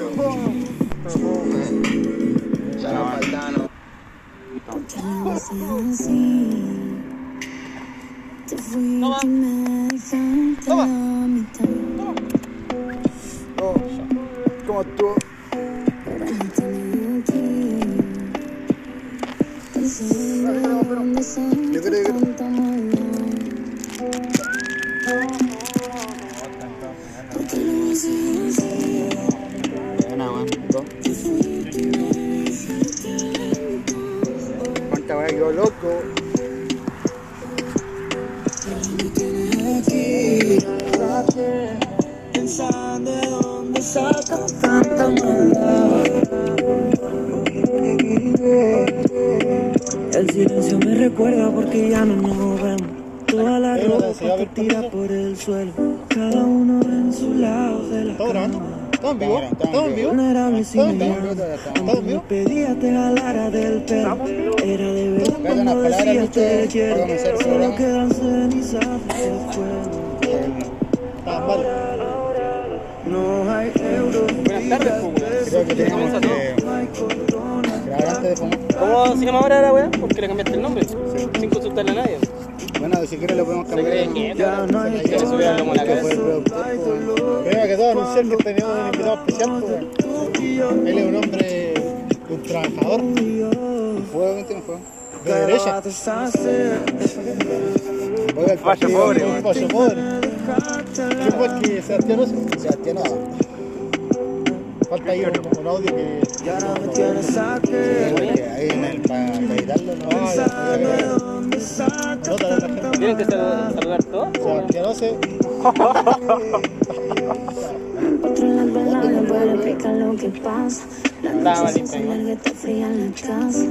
Te fuiste y me dejaste a la mitad. Oh, ¿Cómo estuvo? Antes de ti, pensando dónde son Yo creo que- tanta maldad. Loco. Pensando de dónde sacas tanta maldad. El silencio me recuerda porque ya no nos vemos. Toda la ropa que tira por el suelo. Cada uno en su lado de la cama. ¿Estamos en vivo? ¿Estamos en vivo? Vulnerable sin ¿Estamos en miedo. vivo? ¿Estamos Cuando en me vivo? pedía te jalara del pelo. Era de verdad cuando Lucho, te quiero. Solo quedan cenizas. Ah, vale. No hay euros. Buenas tardes, Creo que tenemos ¿Cómo que. ¿Cómo se llama ahora la weá? ¿Por qué le cambiaste el nombre? Sin consultarle a nadie. Bueno, si quieres lo podemos cambiar. que Ya no hay quiere subir a la Que cabeza. Primero que todo, anunciar que tenemos un invitado especial. pues. Él es un hombre, un trabajador Fuego, ¿qué tiene fuego? de derecha. Partido. pobre, un pollo pobre. ¿Quién fue que Sebastián Oso? Sebastián Nava. Falta ahí un, un audio que. Ya no me tienes aquí. Porque ahí en el para editarlo, ¿no? Ah, ya, ya, ya. ¿Dónde sacas Nota de la gente. ¿Tienen que sal- saludar todos? Sebastián no puede explicar lo que pasa. La noche se larga, está fría en la casa.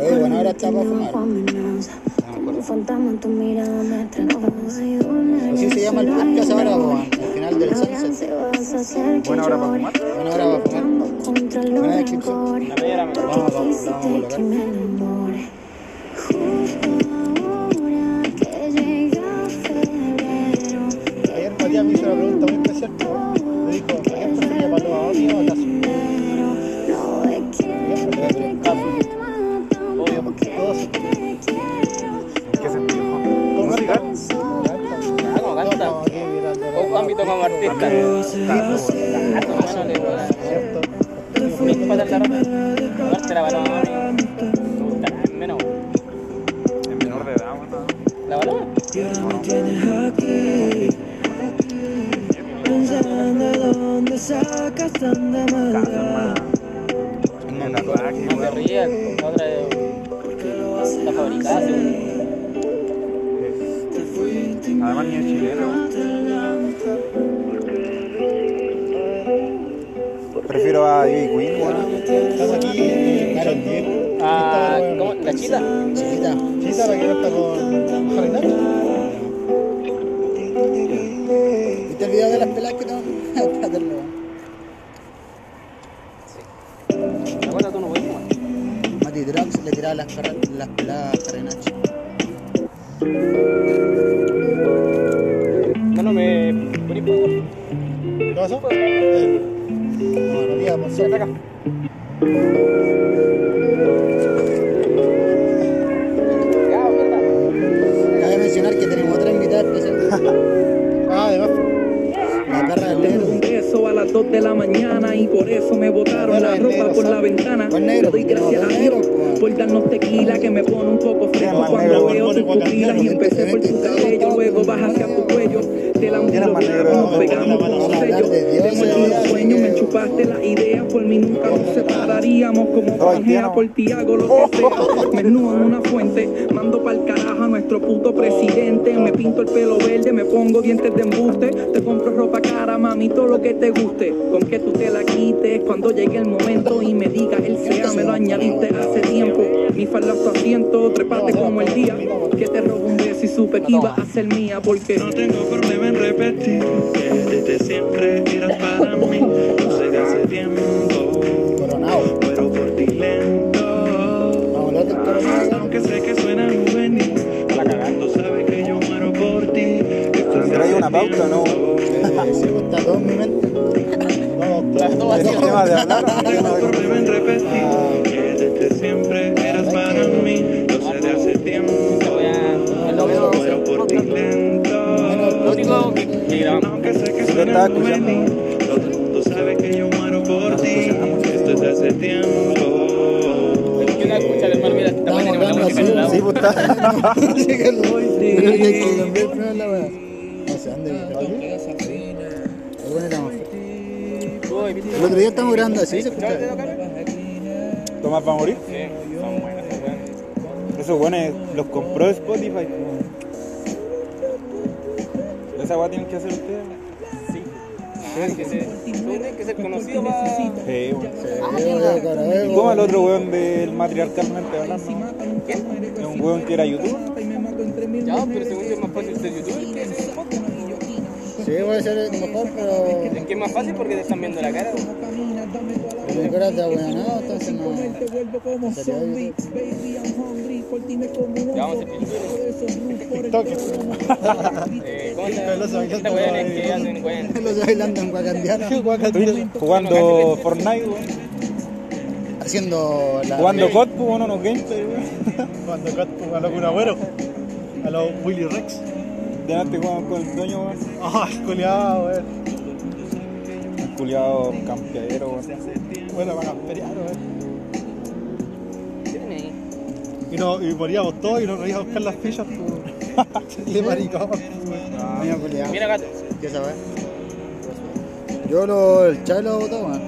Oye, bueno, ahora para recuerdo fumar. bajo amenaza. Como un fantasma tu mirada me atrapa. Así se llama el podcast ahora, final del sunset. Buena hora para fumar. Buena hora para fumar. Buena descripción. rencores. La media hora Vamos, vamos, vamos a Quisiste colocar. La me gustará en Pensando de dónde sacas tanta maldad. En la raquia, No se ría, la otra es- está fabricada, según. Además ni es chileno. Prefiero a Ivy Queen, bueno. Ah, ¿cómo? ¿La chita? Chiquita. Chita, la que no está con Harry. ¿Viste el video de las peladas que tengo? Espérate, lo- ¿La tú no puedes fumar? Mati Drox le tiraba las, peladas a me por favor. ¿Qué pasó? Eh, No, no Ven favor. acá. Cabe mencionar que tenemos otra invitada especial. Ah, además. La perra del negro. un beso a las 2 de la mañana y por eso me botaron la ropa por la ventana. Le negro. doy gracias a Dios negro, por darnos tequila que me pone un poco fresco cuando negro, veo tus pupilas y empecé por tu cabello, luego vas hacia tu cuello. Te la Era más negro, nos no, pegamos no, con no, un hablar sello. de Dios, Te morí hablar un de sueño, me chupaste la idea, por mí nunca nos como haitiano. por ti hago lo que sea. Me desnudo en una fuente, mando pa'l carajo a nuestro puto presidente. Me pinto el pelo verde, me pongo dientes de embuste. Te compro ropa cara, mami, todo lo que te guste. Con que tú te la quites cuando llegue el momento y me diga el sea, me lo añadiste hace tiempo. Mi falda tu asiento, trepate como el día. Que te robo un beso y supe que iba a ser mía porque No tengo problema en repetir que desde siempre eras para mí No sé de hace tiempo, Aunque sé que suena juvenil el mundo sabe que yo muero por ti ¿Trae una pauta o no? está todo en mi mente. No, tema de hablar, ¿no? Que desde siempre eras para mí. Lo sé de hace tiempo. Por ti lento. Lo único que. Aunque sé que suena feliz, todo el mundo sabe que yo muero por ti. Esto es de hace tiempo. Mira, esta weá tiene la música en el lado. Sí, pues está. Sí, que lo voy. Pero hay que cambiar primero la weá. No sé dónde viene. Ahí pone la más fuerte. Uy, ¿viste? El otro día estamos grabando así, se ¿Escuchabas escucha. el dedo, Carlos? Tomás va a morir. Sí, son buenas esas weas. Esos buenos los compró Spotify. Esa weá tienen que hacer ustedes. Sí. Ah, que se, tienen que ser conocidos para... Sí, bueno. Weón. ¿Y cómo el otro weón del matriarcalmente hablando? Es un weón que era youtuber. Ya, pero según yo es más fácil ser youtuber que ser. Sí, puede ser mejor, pero Es que es más fácil porque te están viendo la cara. pero mi cara está buena, ¿no? Entonces no. Sería. Ya vamos a. TikTokers. Eh, ¿Cómo Los bailando en Guacandiana. Jugando Fortnite, weón. Haciendo la. Jugando COD, pues, bueno, unos gameplay, weón. Cuando Cat- a los Kun Agüero. A los Willy Rex. Delante jugamos con el dueño, weón. Ah, el culiado, weón. Un culiado campeadero, weón. Bueno, para camperear, weón. ¿Qué? Y, no, y moríamos todos y nos reíamos a buscar las fichas, pues. De maricón, pues. Mira, culiao. Mira, gato. ¿Qué sabes? Yo lo, el chavo lo botó, weón.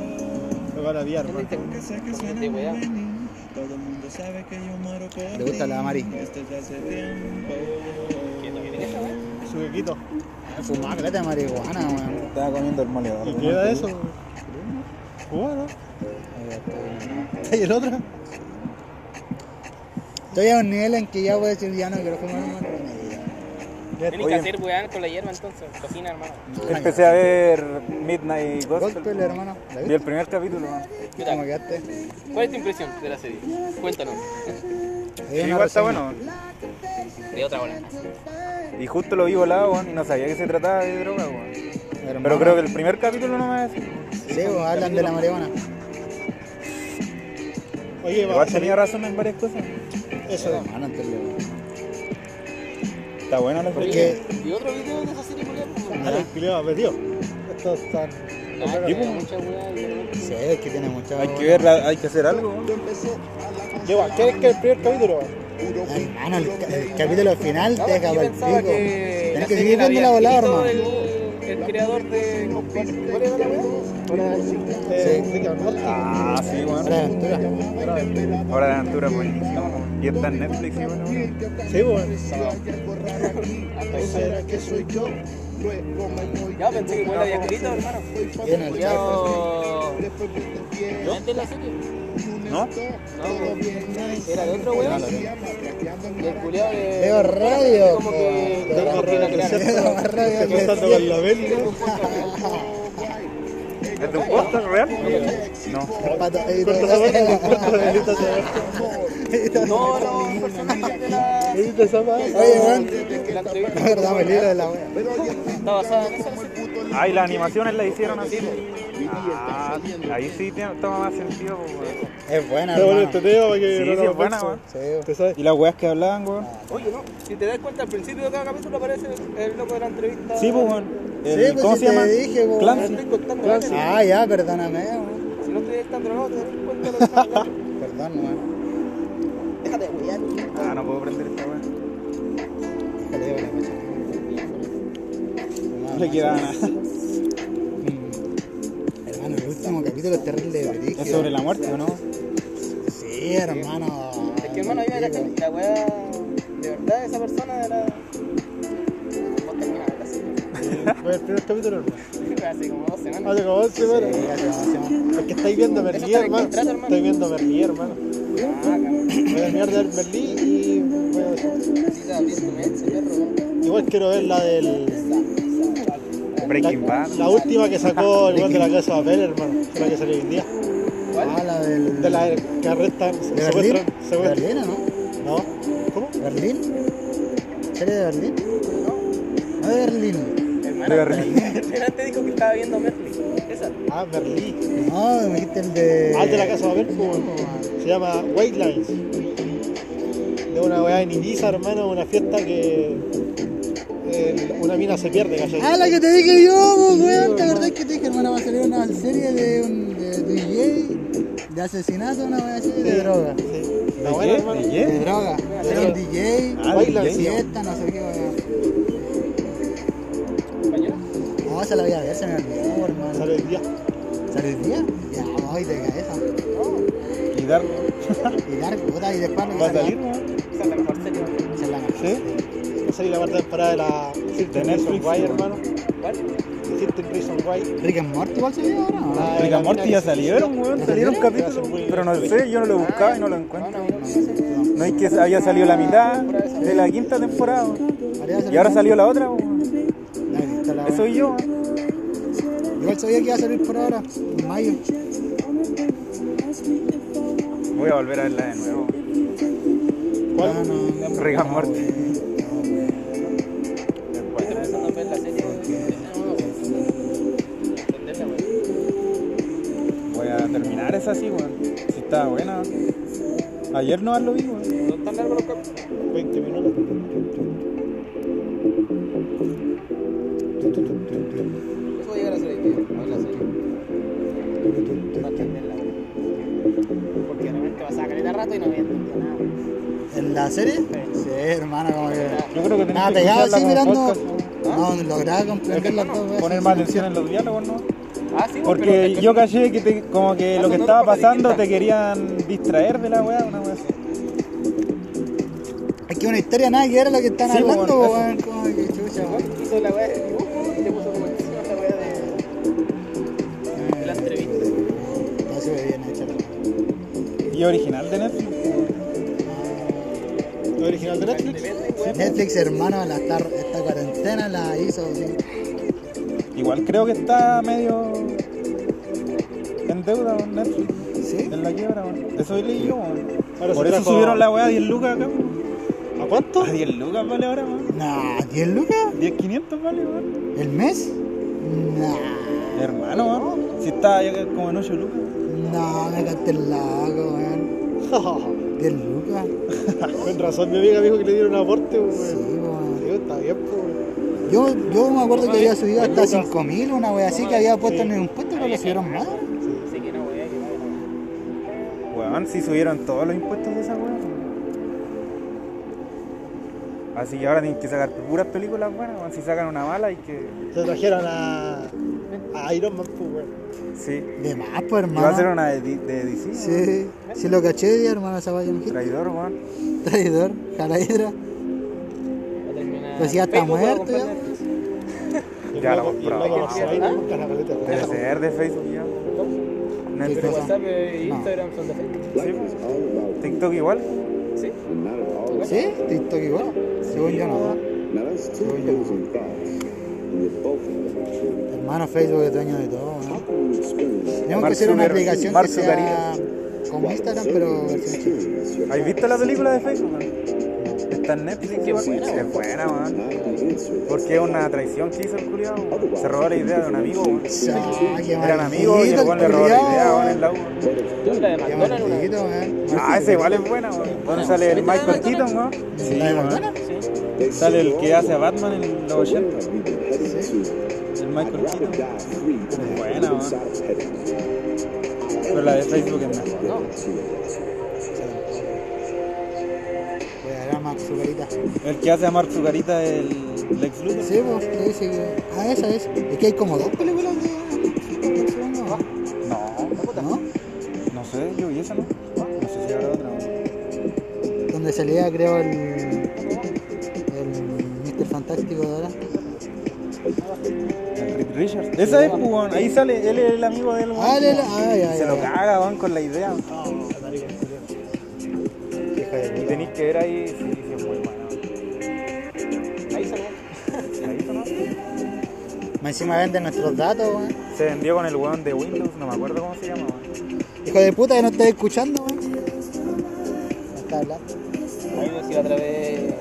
Me van a pillar. De weá. Le gusta la Mari. Su quequito. Fumaba caleta de marihuana, weón. Estaba comiendo el moledor. ¿Y qué era eso? Bueno. ¿Y el otro? Estoy a un nivel en que ya voy a decir ya no quiero fumar marihuana. Tienes que hacer weá con la hierba entonces. Cocina, hermano. Empecé a ver Midnight Gospel. Gospel, hermano. ¿La Vi viste? el primer capítulo, weón. ¿Qué ¿Cómo quedaste? ¿Cuál es tu impresión de la serie? Cuéntanos. Igual está bueno. De otra hora. Y justo lo vi volado, weón, y no sabía que se trataba de droga, weón. Hermano. Pero creo que el primer capítulo no me va a decir. Sí, pues, hablan de la marihuana. Oye, va Igual a tenía razón en varias cosas. Eso. Hermano, entonces, Está buena la. Porque ¿Y otro video de esa serie, Julián? Dale, el culiado perdió. Estos están. Ah, tipo. tiene mucha weá. sí, es que tiene mucha. Hay que verla, hay que hacer algo, weón. Lleva, ¿qué es que el primer capítulo? Hermano, el, ca- el capítulo final No, te deja yo para el pico. la que seguir la viendo la volada, hermano. El, el creador de. ¿Cuál era la. Ah, sí, weón. Hora de aventura. Hora de aventura. Y está en Netflix, sí, bueno. Sí, weón. Ya pensé que igual la había escrito, hermano. Viene el Yo. ¿No es de la serie? ¿No? No, era de otro weón. Del culiado de. Veo radio, Como que la. Veo radio, Está con la Beli, ¿no? ¿Es de un podcast real? No. El el- la. No, no, personaje de la. Oye, weón. de la. La verdad, me libro de la wea. Está basada en esa serie. Ah, y las animaciones las hicieron así. Ah, ahí sí toma más sentido, pues, weón. Es buena, Está bueno hermano. este tema para que Sí, no sí, nos es buena, weón. Sí, ¿Te sabes? Y las weas que hablaban, weón. Oye, no, si te das cuenta, al principio de cada capítulo aparece el loco de la entrevista. Sí, pues, weón. El- Sí, pues, ¿Cómo si se llama? te dije, po. Clancy. Estoy contando la serie. Ah, ya, perdóname, weón. Si no estoy dictando no, te das cuenta de lo que está hablando. Perdón, weón. Déjate wear. Ah, no puedo prender esta llevo la cocha. No le queda nada. El último capítulo es terrible de Es brígido. sobre la muerte, ¿o no? Sí, hermano. Es que hermano, yo caché, la weá, de verdad, esa persona era. Vos terminabas la serie. Fue el primer capítulo, hermano. Hace como dos semanas. Hace como 11 semanas. Sí, hace demasiado. Es que estáis viendo en hermano. Estoy viendo Merlí, hermano. Ah. Voy a terminar de ver Merlí y voy a- perro. igual quiero ver la del. Breaking la, Bad. la última que sacó el de la casa de papel, hermano. La que salió hoy en día. Ah, la del... De la que arrestan, ¿De Berlín? secuestran. ¿De secuestran. Berlín o no? No. ¿Cómo? ¿Berlín? ¿Serie de Berlín? No. No de Berlín. Hermano, De Berlín. antes dijo que estaba viendo Netflix. Esa. Ah, Merlí. No, me dijiste el de. Ah, el de la casa de Babel, pues, Se llama White Lines. De una weá en Ibiza, hermano, una fiesta que una mina se pierde, ¿cachai? Ah, la que te dije yo, weón. ¿Te acordás que te dije, hermano, va a salir una serie de un de DJ, de asesinato, una weá así, de droga? Sí. Está buena, hermano. De droga. Era un DJ, Ah, baila, fiesta, no sé qué weá. ¿Española? No, se la voy a ver, se me olvidó, hermano. Sale el día. ¿Sale el día? Ya, hoy de cabeza. Y dar. Y dar puta, y después ¿Va a salir, salir la parte temporada de la Reason Netflix, Why, hermano. ¿Cuál? Reason Why. Rick and Morty igual salió ahora, ¿no? Ah, Rick and Morty ya salieron, weón. ¿Ya Salieron capítulos. Pero no sé, yo no lo buscaba y no lo encuentro. No, es que haya salido la mitad de la quinta temporada. Y ahora salió la otra, Eso soy yo. Igual sabía que iba a salir por ahora, en mayo. Voy a volver a verla de nuevo. ¿Cuál? Rick and Morty. Si estaba buena. Ayer no lo vi, weón. ¿No están largos los capítulos? 20 minutos. Eso va a llegar a ser idea, no es la serie. No entenderla, weón. Porque realmente vas a sacar el rato y no había entendido nada. ¿En la serie? Sí, hermano, como que. Yo creo que tenés Nada, pegado así mirando. podcast, No, lograba comprender las dos weas. Poner más atención en los diálogos, ¿no? Ah, sí, Porque pero- yo caché que te- como que Ah, lo que estaba pasando te querían distraer de la weá, una weá así. Es que una historia nada que ver a lo que están Sí, pues, hablando, bueno, weón. Como que chucha, weón. hizo la weá de dibujo y le puso como encima la weá de, de la entrevista. Está súper bien hecha la. Y original de Netflix. ¿La original de Netflix? Netflix, hermano, la, esta, esta cuarentena la hizo. sí. Igual creo que está medio en deuda con Netflix. ¿Sí? En la quiebra, weón. Eso leí yo, weón. Por eso trajo- subieron la weá a 10 lucas acá. weón. ¿A cuánto? A 10 lucas vale ahora, weón. Nah, ¿10 lucas? 10.500 vale, weón. ¿El mes? Nah, Hermano, weón. Si está ya como en 8 lucas. no, me gasté el lago, weón. 10 lucas. Con razón, mi amiga dijo que le dieron aporte, Sí, weón. weón. Sí, está bien, pues. Yo, yo me acuerdo que había subido hasta 5000, una wea así que había puesto en un impuesto, pero lo subieron más. Así que no, weá, que no. Weón, si subieron todos los impuestos de esa weá. Así que ahora tienen que sacar puras películas buenas, weón. Si sacan una mala hay que. Se trajeron a, a Iron Man, pues, weón. Sí. De más, pues, Y va a ser hermano. una de, de DC. Sí, sí lo caché, hermano, esa vaya un hit. Traidor, weón. Traidor, jalaidra. Pues ya está muerto, ya. Ya caleta, weón. Debe ser de Facebook ya. Netflix. WhatsApp e No. Instagram son de Facebook. Sí. TikTok igual. ¿Sí? ¿Sí? TikTok igual. Según yo no. Según yo no. Hermano, Facebook es dueño de todo, ¿no? Tenemos que hacer una aplicación que sea como Instagram, pero. ¿Has visto la película de Facebook? Man? Está en Netflix. Qué igual. buena, Es buena, man. Porque es una traición que hizo el culiado. Se robó la idea de un amigo. man. Ah, Eran amigos y el weón le robó la idea weón, weón. en la U. Ah, esa igual es buena, weón. ¿Dónde sale el Michael Keaton, no? Sí. Sí. Sale el que hace a Batman en los 80. El Michael Keaton. Es buena, weón. Pero la de Facebook es mejor. El que hace a Mark Zucarita es el Lex Luthor. Sí, pues, que dice que... Ah, esa es. Es que hay como dos películas de... No, ¿No? no sé, yo vi esa, ¿no? No sé si habrá otra. Donde salía, creo, el... El Mr. Fantástico de ahora. El Richards. Esa es, pues, weón. Ahí sale, él es el amigo del weón. Ah, Se lo ay. caga, weón, con la idea. Que ver ahí, sí, sí, es muy bueno. Más encima venden nuestros datos, weón. Se vendió con el weón de Windows, no me acuerdo cómo se llama, weón. Hijo de puta que no estás escuchando, weón. No está hablando. A mí me decía otra vez.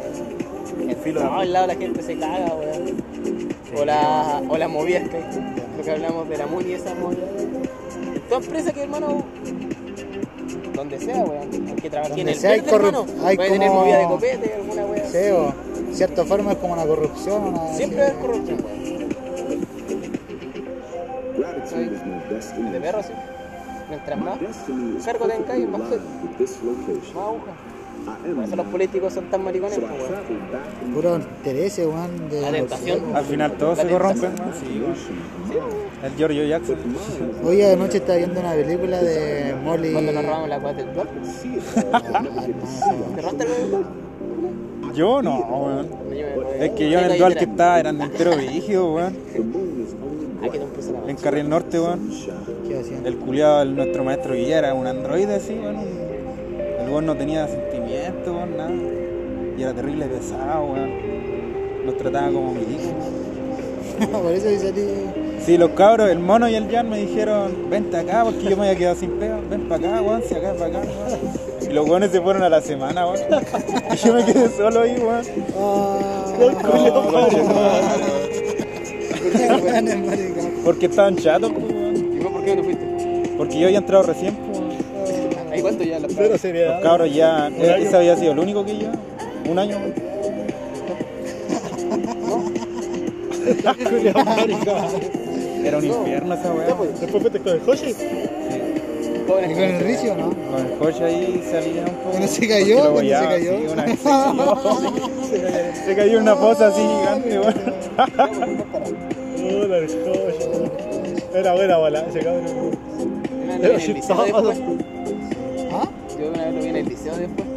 El filo de- No, al lado la gente se caga, weón. O la, o la movida que lo que hablamos de la MUNI, esa movida. Toda empresa que, hermano, donde sea, weón, que trabaje en el sea hay verde, hermano, hay puede tener como- movida de copete, alguna weá. Sí, o cierta forma es como una corrupción. Una, Siempre haber corrupción, weón. El de perro, sí. Mientras más cargo tengáis, más, más aguja. Por eso los políticos son tan maricones, pues, weón. Puro interés, weón. De La tentación. Al final todos se corrompen, ¿no? Sí, weón. El Giorgio Jackson. Hoy anoche estaba viendo una película de Molly. Cuando nos robamos la cuota del dólar. ¿Te robaste el dólar? Yo no, weón. Es que yo en el dual que estaba eran entero brígido, weón. La En. Carril Norte, weón. ¿Qué hacían? El culiado, el- nuestro maestro Guilla era un androide así, weón. El weón no tenía sentimientos, weón, nada. Y era terrible pesado, weón. Nos trataba como milicos. Por eso dice a ti. Sí, los cabros, el mono y el Jan me dijeron, vente acá porque yo me había quedado sin pega, ven para acá, weón, si acá, para acá, weón. Y los weones se fueron a la semana, weón. Y yo me quedé solo ahí, weón. No, Porque estaban chatos. ¿Y vos por qué no fuiste? Porque yo había entrado recién. ¿Ahí cuánto ya los Cero Los cabros ya, eh, ese había sido el único que yo, un año. Era un infierno esa weá. Después fuiste con el Hoshi. ¿Y con el Ricio no? Con el coche ahí salía un poco. ¿Cuando se cayó? ¿Cuando se cayó? sí, una vez se cayó. Se cayó una fosa así gigante, weón. Puta, el. Era buena bola ese cabrón. El después. ¿Ah? Yo una vez lo vi en el liceo después.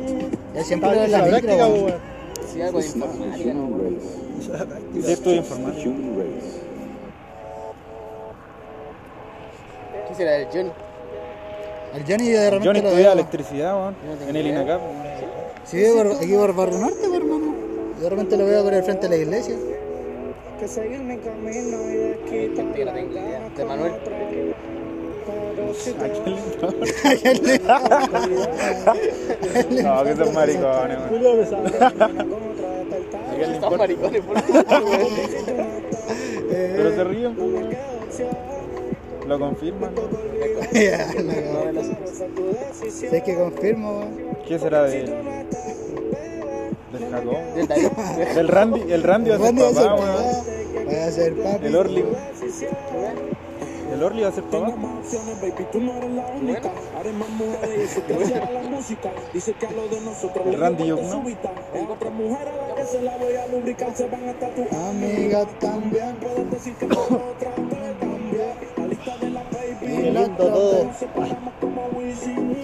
Ya siempre era en la práctica, weón. weón. Sí, algo de informática, ¿no? Estudio informática. ¿Qué será del Johnny? El Johnny de repente Johnny lo estudia veo. electricidad, weón. En el INACAP. Sí, aquí por Barrio Norte, hermano. De repente lo veo por el frente de la iglesia. Que seguir mi camino y de aquí Yo no tengo idea. De Manuel. No, que son maricones, maricones, por favor. Pero se ríen. Lo la cagó. ¿Sabes que confirmo? ¿Qué será de del Jacob? Del Randy, el Randy va a ser ¿Cuándo va a ser papá, papá? weón. Voy a papi. El Orly. El Orly va a ser papá. El Randy yo, ¿no? Amiga también. Otra todo.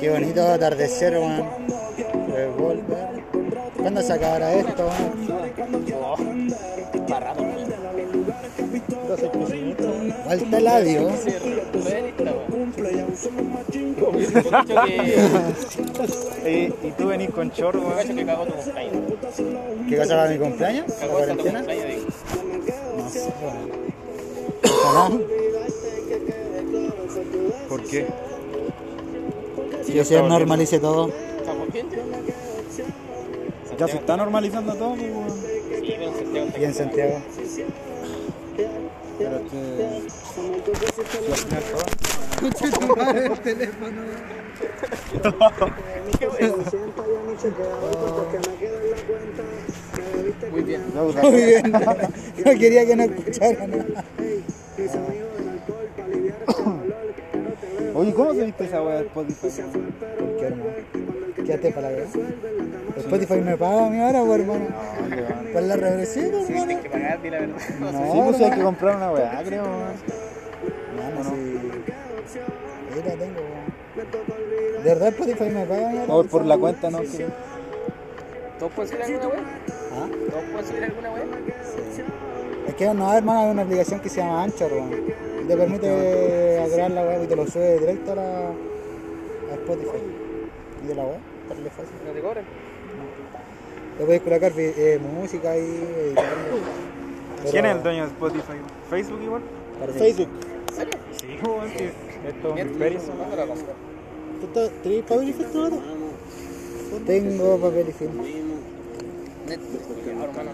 Qué bonito atardecer, weón. ¿Cuándo se acabará esto, weón? Falta el. Eh, y tú venís con chorro, weón. que cagó tu cumpleaños. ¿Qué mi cumpleaños? ¿La Cagó hasta tu cuarentena? cumpleaños, digo. No sé, weón. Ojalá. ¿Por qué? Que se normalice todo. ¿Estamos bien? Ya se está normalizando todo, pues, weón. Sí, pero en Santiago está Y en Santiago. Pero es que. Si al final todo. muy bien. Muy bien. No quería que no escucharan nada. Oye, ¿cómo se viste esa weá de Spotify? ¿Por qué, hermano? Quédate para la verdad. Spotify me paga a mí ahora, hermano. Por la regresiva, hermano. Tienes que pagar, di la verdad. No, Sí, pues hay que hermano. comprar una weá, creo. Mano, sí. Ahí la tengo, weón. ¿De verdad Spotify me paga a mí ahora? O por la cuenta, no, que. ¿Todos pueden subir alguna web? ¿Ah? ¿Todos pueden subir alguna web? Es que no, hermano, hay una aplicación que se llama Anchor, weón. Y te permite agregar la web y te lo sube directo a, la, a Spotify. Y de la web, darle fácil. ¿No te cobran? Le puedes colocar vi- eh, música y. Pero- ¿Quién es el dueño de Spotify? ¿Facebook igual? parece- Facebook. ¿En serio? Sí, esto es un imperio. ¿cuándo la compras? ¿Tú estás- ¿Tenés papel y filtro ahora? Tengo papel y ah, hermano,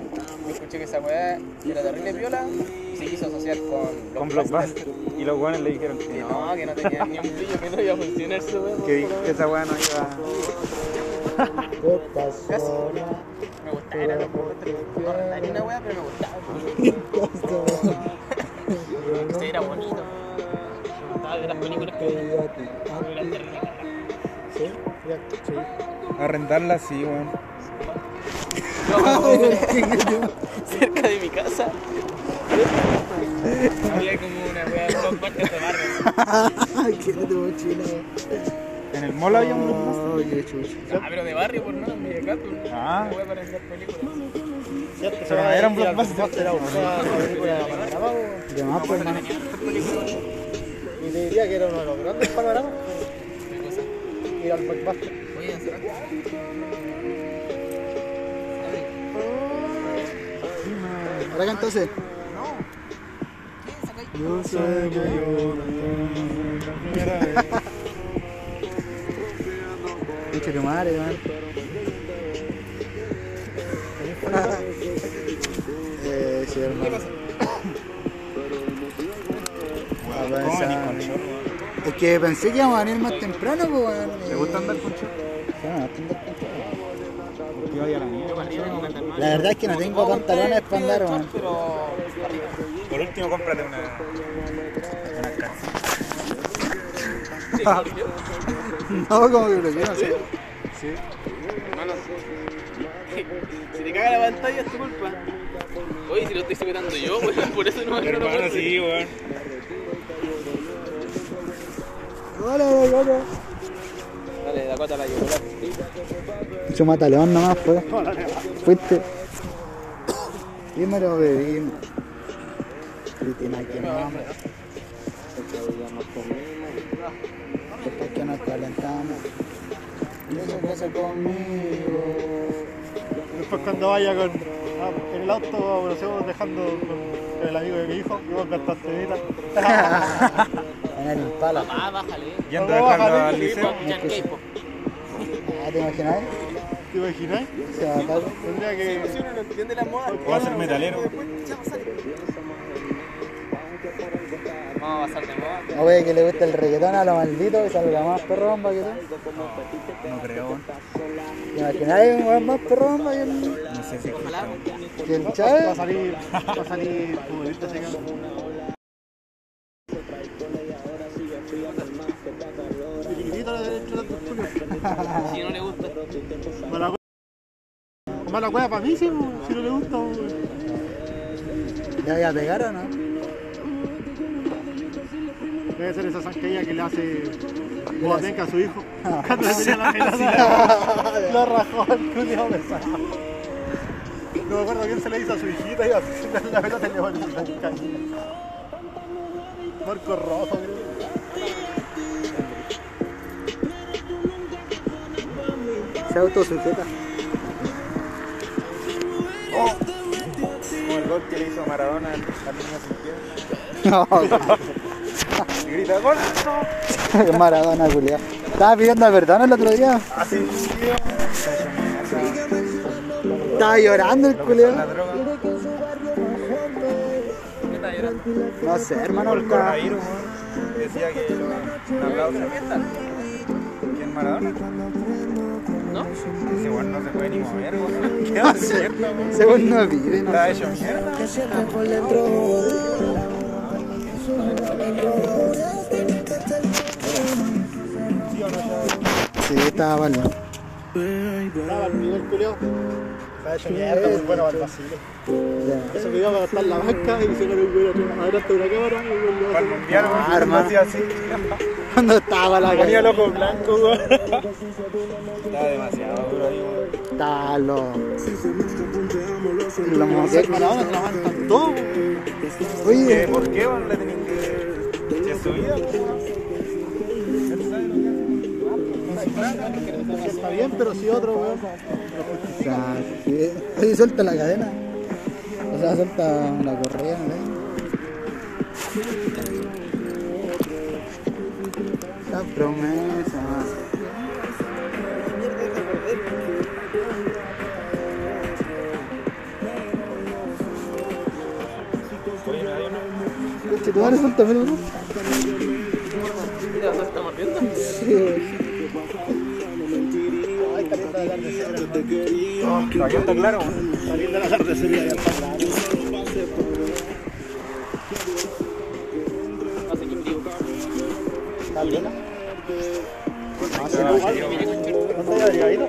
escuché que esa weá era terrible piola y se quiso asociar con Con Blockbuster. Y los guanes le dijeron que no. No, que no tenía ni un brillo, que no iba a funcionar su weá. Que esa weá no iba. ¿Qué pasó? Me gustaba, era los. No ni una weá, pero me gustaba. Ese era bonito. Me gustaba ver las películas que terribles. ¿Sí? Ya, sí. Arrendarla sí, weón. cerca de mi casa había como una weá de blockbuster de barrio. ¿Qué te mochila? En el mall había un Blockbuster. Chucha. Ah, pero de barrio, por nada, en Mediacato. Ah. Weá para ver películas. ¿Cierto? Pero no era un blockbuster. Era una película de panorama, weón. De más, pues, hermano. Y te diría que era uno de los grandes panoramas. Ir al blockbuster. Voy a cerrar. ¿Ahora qué entonces? Yo que yo Pinche tu madre, man. eh, sí, hermano. A ¿Cómo venís pensar. con short? Es que pensé que íbamos a venir más temprano, pues, weón. ¿Te gusta andar con? Sí, me gusta andar con. Porque la mierda. La verdad es que no tengo pantalones para andar, weón. Por último, cómprate una. Una. No, como que lo quiero hacer. Hermano, si te caga la pantalla es tu culpa. Oye, si lo estoy sujetando yo, weón, por eso no me no lo Hermano, sí, weón. Hola, hola, hola. Dale, Dakota la yugular. Mucho mataleón nomás, pues. Fuiste. Dímelo, bebí. Critina que no vamos. Después que calentamos. Y eso que hace conmigo. Después cuando vaya con ah, en el auto, nos íbamos dejando con, el amigo de mi hijo, y vos cantaste mira. En el impala. Ah, bájale. Yendo dejando bájale, al liceo. Ah, ¿te imaginas? ¿Te imaginas? Se va a. Tendría que. Si uno no entiende la moda, Puedo ser metalero. Vamos a pasar de moda. No, wey, que le gusta el reggaetón a lo maldito y salga más perrón que tú. No creo, weón. ¿Te imaginas un weón más perrón que el, No sé si Ojalá. que el Va a salir, va a salir futbolista Tulio. Si no le gusta. Mala wea. Mala wea para mí, si no le gusta. ¿Ya voy a pegar o no? Debe ser esa zancadilla que le hace Boateng a su hijo. Cuando le tenía la pelota. Lo rajó el culiao pesado. No me acuerdo quién se le hizo a su hijita y así la pelota le volvió la zancadilla. Marco Rojo, creo. Se autosujeta. Como el gol que le hizo Maradona al niño sin pie. No, grita, ¡gol! no. Maradona, culiao. Estaba pidiendo perdón el otro día. Así, tío. Estaba llorando el. ¿Qué llorando? No sé, hermano. Por el coronavirus, weón. Decía que un aplauso. ¿Quién Maradona? ¿No? Ese weón no se puede ni mover, weón. Quedó despierto, weón. Según no vive, no Está hecho mierda. Sí, estaba mal. Estaba el nivel culiao. Está hecho mierda, muy bueno para el. Ya. Eso que iba a estar la banca y se ganó un güey atrás- adelante de una cámara y güey le Para el mundial, hermano. así. Cuando estaba la Ponía el cara. ojo blanco, weón. Estaba demasiado duro ahí, weón. Estaba lo. Lo Los te la aguantan todo. Oye, ¿Por qué, weón? Le tenían que. Si Está bien, pero si otro, weón. O sea, sí, sí, suelta la cadena. O sea, suelta la correa, ¿eh? La promesa. ¿Qué te van a soltar, ¿no? ¿Ya estás? Sí. La atardecer. Todavía está claro, weón. Calienta la y ya está claro. No. ¿Está bien? No, no. ¿No te había ido?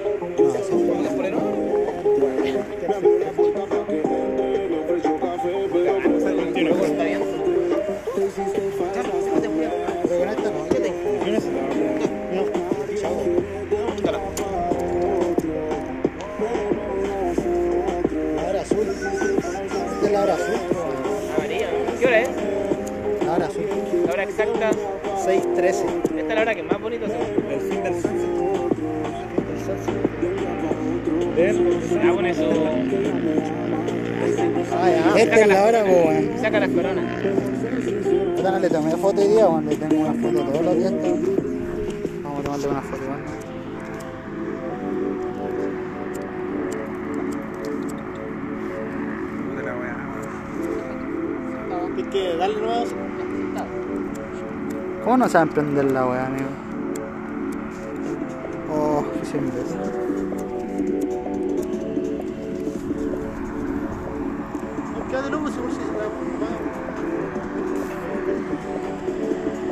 6.13. Esta es la hora que más bonito se ve. El fin del sunset. Ah, bueno, eso. Ah, ya. Esta es la hora, pues, weón. Saca las coronas. Puta, no le tomé foto hoy día, weón. Le tengo una foto todos los días. Vamos a tomarle una foto, ¿Cómo no saben prender la weá, amigo? Oh, qué se la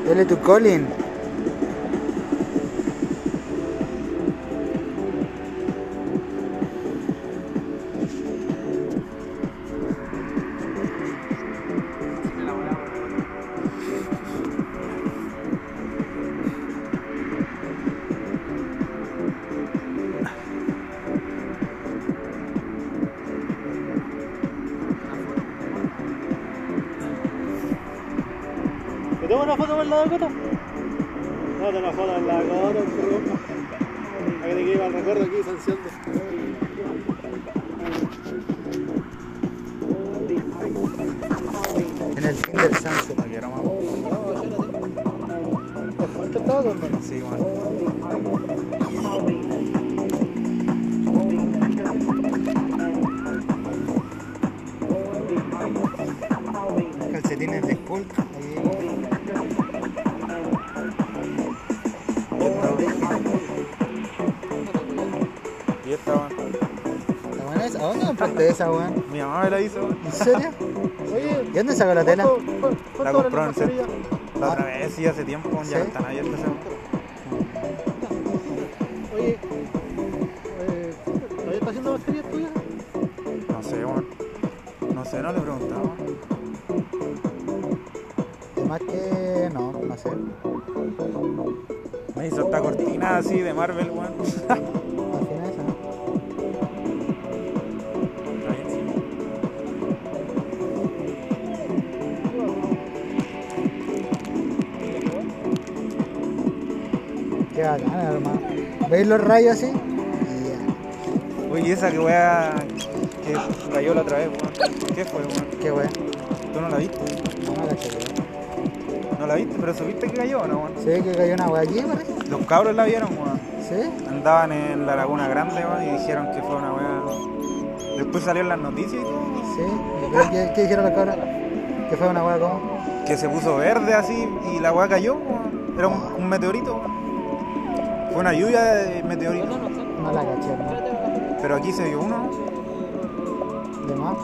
Dale tu Colin. Esa, weón? Mi mamá me la hizo, weón. ¿En serio? Oye, ¿Y dónde sacó la tela? ¿cuánto- cuánto La compró en el? La otra vez, sí, hace tiempo, ya ¿Sí? están abiertas. Oye, eh, ¿todavía está haciendo mascarillas tuyas? No sé, weón. No sé, no le preguntaba. Además que no, no sé. Me hizo esta cortina así de Marvel, weón. Qué bacán, hermano. ¿Veis los rayos así? Y ya. Oye, esa que weá que cayó la otra vez, weón. ¿Qué fue, weón? Qué weón. ¿Tú no la viste? No la caché, No la viste, pero supiste que cayó, ¿no, weón? ¿Sí que cayó una weá aquí, parece? Los cabros la vieron, weón. ¿Sí? Andaban en la Laguna Grande, weón, y dijeron que fue una weá. Después salieron las noticias y todo. ¿Sí? ¿Pero ¿Qué, qué dijeron los cabros? ¿Que fue una weá como? Que se puso verde así y la weá cayó, weón. Era un, un meteorito, weón. Fue una lluvia de meteoritos. No la caché, hermano. Pero aquí se vio uno. De más.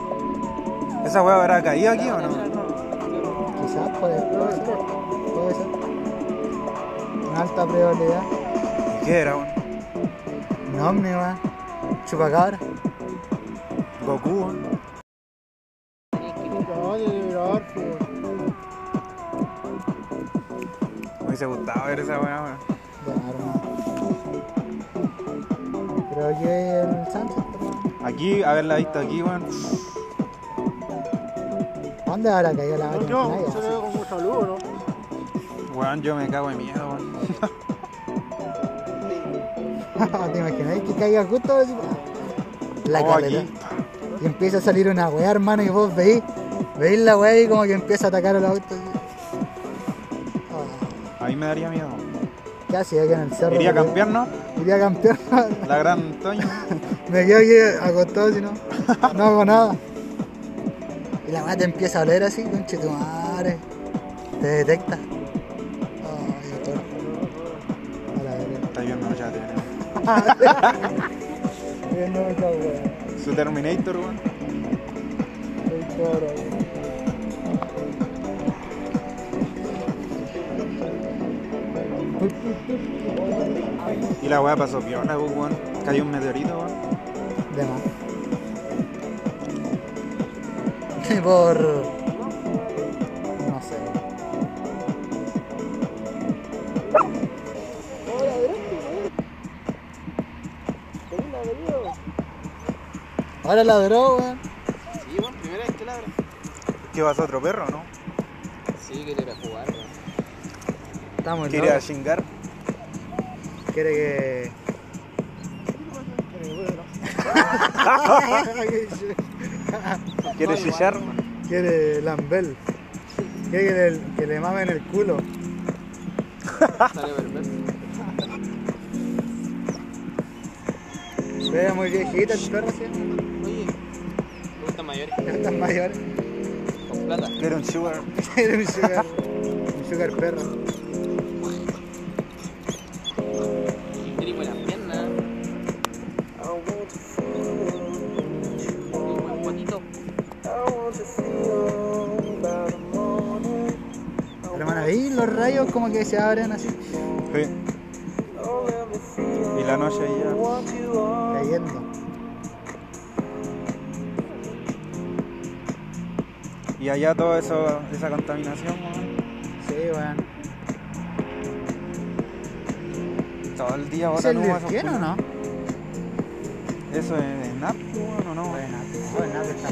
¿Esa weá habrá caído aquí o no? Quizás puede, puede ser. Puede ser. Una alta probabilidad. ¿Y qué era, weón? Un ovni, weón. Chupacabra. Goku, weón. No, pues. Me hubiese gustado ver esa weá, weón. Aquí, haberla visto aquí, weón. ¿Dónde habrá caído la No, Nadie, se ve con mucha luz, ¿no? Weón, yo me cago de miedo, weón. ¿Te imagináis que caiga justo así? La Oh, carrera. aquí. Y empieza a salir una weá, hermano, y vos veis, veis la weá y como que empieza a atacar al auto. así. Ah, A mí me daría miedo. ¿Qué hacía aquí en el cerro? Iría a Me quedé- campear, ¿no? Iría a campear. La gran Toño. Me quedo aquí acostado si no, no hago nada. Y la weá te empieza a oler así, conche tu madre. ¿Te detecta? Ay, doctor. A la verga. Está viendo tiene. Bien, no me cago, weón. Su Terminator, weón. Y la weá pasó piola, weón. Cayó un meteorito, weón. De más. Y por. No sé. Ahora ladró, weón. Sí, bueno, primera vez que ladra. ¿Qué vas a otro perro, no? Sí, quiere ir a jugar, weón. Estamos ¿Quiere a chingar? Quiere que. ¿Quiere chillar? Quiere Lambel. Quiere que le, que le mamen el culo. Ve muy viejita el perro, ¿sí? Oye, me gustan mayores, están mayores. con plata. ¿Quiere un sugar? Quiere un sugar. Un sugar perro. Rayos como que se abren así? Sí. Y la noche ya. Cayendo. Y allá toda eso, esa contaminación, weón. Sí, weón. Todo el día ¿Es botan el humo esos Lirquien o no? ¿Eso es de NAP, weón, o no? Bueno, que está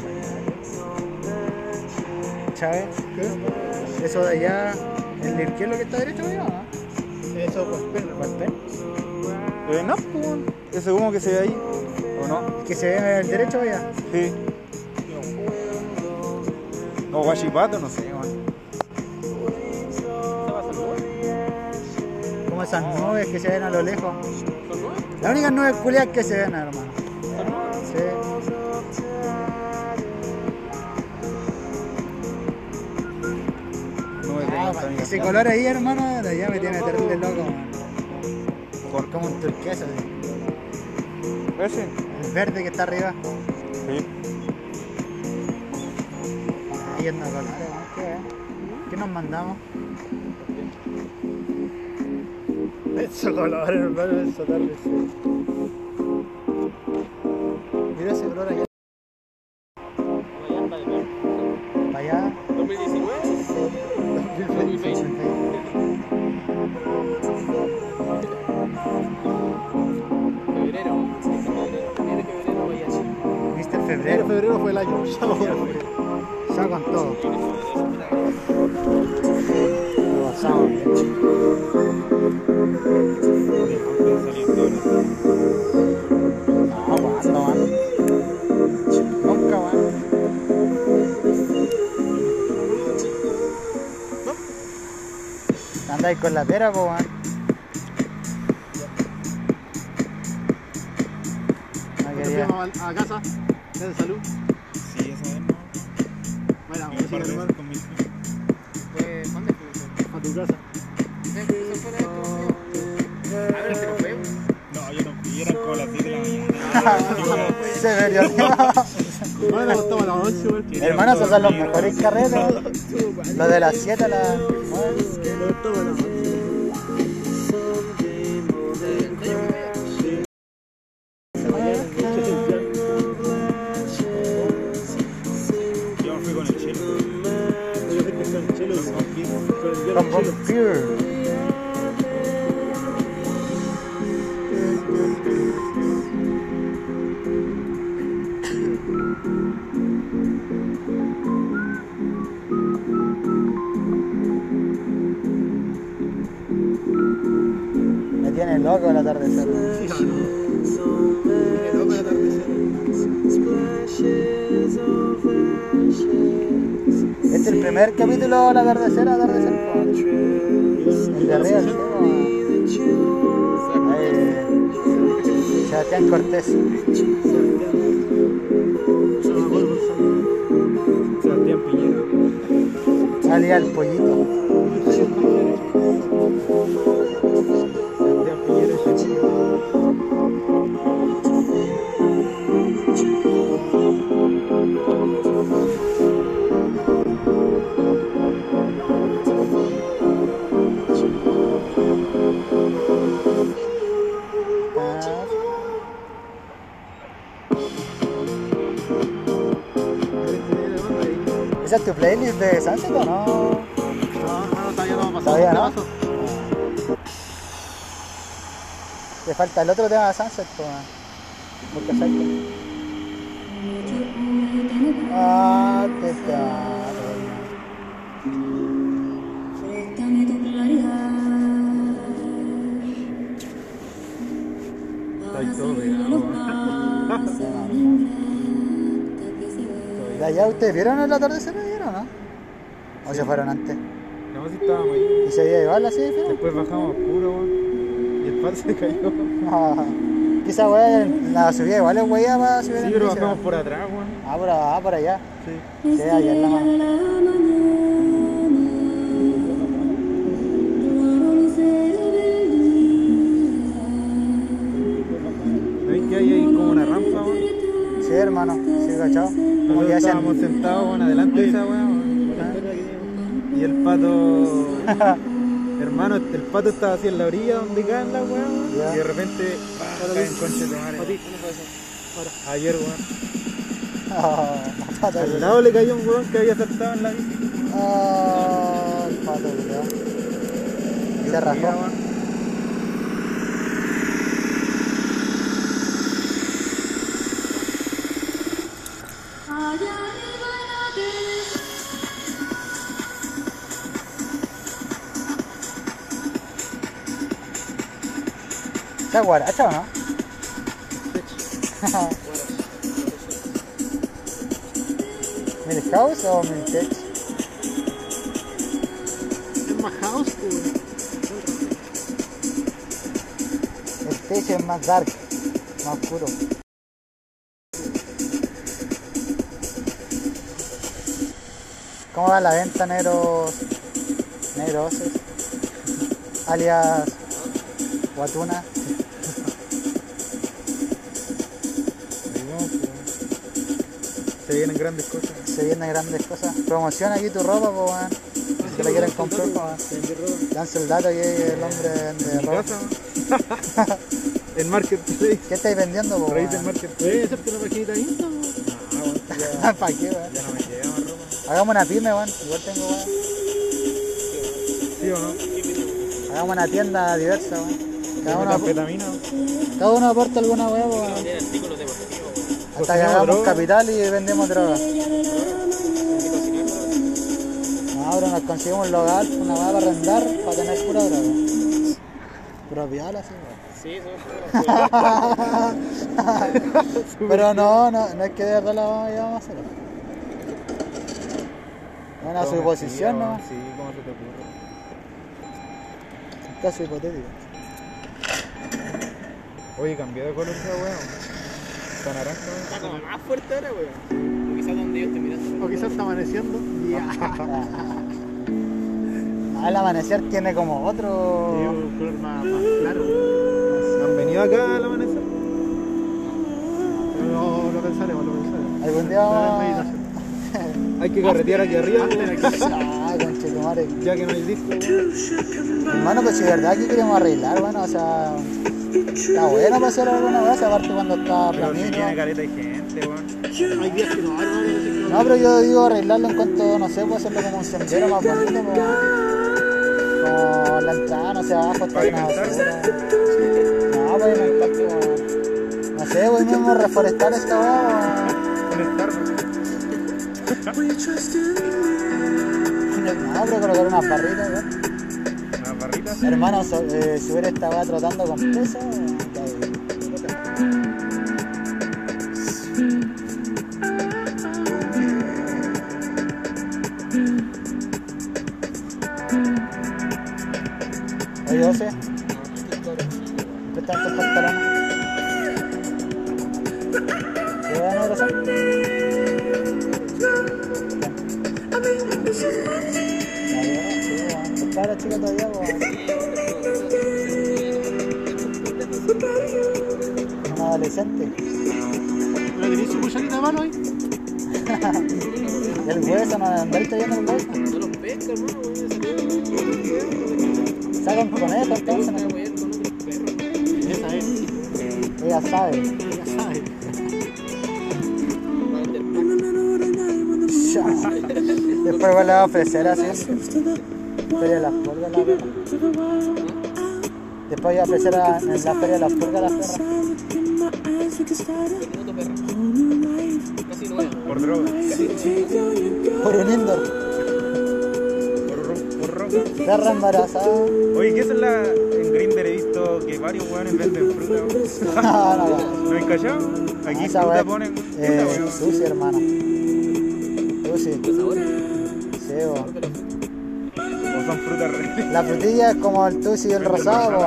¿Chávez? ¿Qué? Eso de allá, el Lirquien lo que está derecho, weón, ¿no? Eso, pues, perro. ¿Cuál ¿Es de NAP, weón? ¿Ese humo que se ve ahí? ¿O no? Que se ve el derecho allá. Sí. O guachipato, no sé, weón. Como esas nubes que se ven a lo lejos. Las únicas nubes culiadas que se ven, hermano. Ese color ahí, hermano, de allá me tiene terrible loco, man. ¿Por Como un turquesa, así. ese? el verde que está arriba. Sí. Ahí anda colores, ¿no? ¿Qué, nos mandamos? Eso color, hermano, eso tarde. Mira ese color. Allá Andáis con la pera, po. No fuimos a, a casa, de salud. Sí, eso es. Bueno, Y vamos un par a de ir veces con mis Fue- ¿Dónde fue? a tu casa. ¿Eso fue la vez? A ver, ¿se fue? No, yo no fui, eran como las 10 de la mañana. Se me dio. No, nos acostamos a las 11, güey. Hermano, esos son los mejores carretes. Los de las 7 a las 9. Nos acostamos a las 11. Yo me fui con el chelo. Loco el atardecer. Sí, no. Qué loco el atardecer. Este es el primer capítulo del atardecer, atardecer. El de arriba, cielo. Ahí, Sebastián Cortés. Sebastián Piñera. Salía el pollito. No? No, no, todavía no pasado. No. Te falta el otro tema de Sunset, pues. exacto. Ah, te. Está todo pegado, ¿De allá ustedes vieron el atardecer ayer o no? ¿O se fueron antes? No, si estábamos ahí. ¿Y se igual así de feo? Después bajamos oscuro, weón. Y el pan se cayó. Ah, Quizá weá, la subida igual es weá para subir Sí, pero bajamos por atrás, weón. Ah, por, ah, por allá. Sí. Sí, allá en la mano. ¿Veis que hay ahí como una rampa, weón? Sí, hermano. Sí, cachao. Como que Nosotros hacen... estábamos sentados, weón, adelante de esa weá, weón. Y el pato. Hermano, el pato estaba así en la orilla donde caen las weón. Ya. Y de repente, pa, cae en concha de madre. Ayer, weón. Al lado le cayó un weón que había saltado en la bici. Ah, el pato. Y Se un ¿Se guaracha o no? ¿Milhouse o Miltech? Es más house. El tech es más dark, más oscuro. ¿Cómo va la venta, negros? Negros, alias Guatuna. Se vienen grandes cosas. Se vienen grandes cosas. Promociona aquí tu ropa, pues, weón. Si te la quieren comprar, pues, weón. Danse el dato aquí el hombre de En ropa. casa. En Marketplace. ¿Qué estáis vendiendo, del weón? Marketplace. Puede hacerte una paginita de Insta, weón. Ah, ¿Para qué, weón? ya no me queda más ropa. Hagamos una pyme, weón. Igual tengo, weón. ¿Sí o no? Hagamos una tienda diversa, weón. Cada uno, cada uno aporta alguna weón. Tiene artículos deportivos, weón. Hasta que hagamos droga. capital y vendemos droga. Pero nos conseguimos un local, una weá para arrendar, para tener pura droga. Pura viola, sí. Sí, Pero no, no, no es que de verdad la vamos a hacer. Una suposición, ¿no? Sí, ¿cómo se te ocurre? Un caso hipotético. Oye, cambié de color esa weón. Está naranja. Está como más fuerte ahora, weón. O quizás donde yo esté mirando. O quizás está amaneciendo. Ah, el amanecer tiene como otro. un color más, más claro. ¿Han venido acá al amanecer? Lo, lo pensaremos, lo pensaremos. Algún día No. Hay que carretear aquí arriba, Ah, conchetumare. ya que no hay disco. Hermano, pues si de verdad aquí queremos arreglar, bueno, o sea. Está bueno para hacer alguna vez, aparte cuando está Pero si planito. tiene careta y gente, weón. Hay días que no, pero yo digo arreglarlo en cuanto, no sé, puedo hacerlo como un sendero más bonito, como, como la entrada, no sé, abajo está una basura. No, pavimentar como, no sé, voy mismo reforestar esta weá, Conectarnos. no, pero colocar unas barritas, weón. Hermano, so- eh, subir esta weá trotando con peso, bien. Oye, José, préstame estos pantalones. ¿Qué van a abrazar? Está la chica todavía, adolescente. ¿No tenéis su cucharita de mano ahí? El hueso, no andarte viendo el hueso. No los pesca, hermano, weón. Saca un conejo, entonces. Voy ¿no? con. Esa es, Ella sabe. vender pan. Después va a ofrecer así. Feria de las pulgas la perra. Después iba a ofrecer a- en la feria de las pulgas la perra. Droga. Por un indoor. Por, ro- por rock. Perra embarazada. Oye, ¿qué es la. En Grindr he visto que varios weones venden fruta. No, no, no. ¿No hay callado? Aquí Esa fruta ponen. Eh, weón. sushi, hermano. Sushi. Sí. O son frutas reales. La frutilla es como el tusi y el rosado,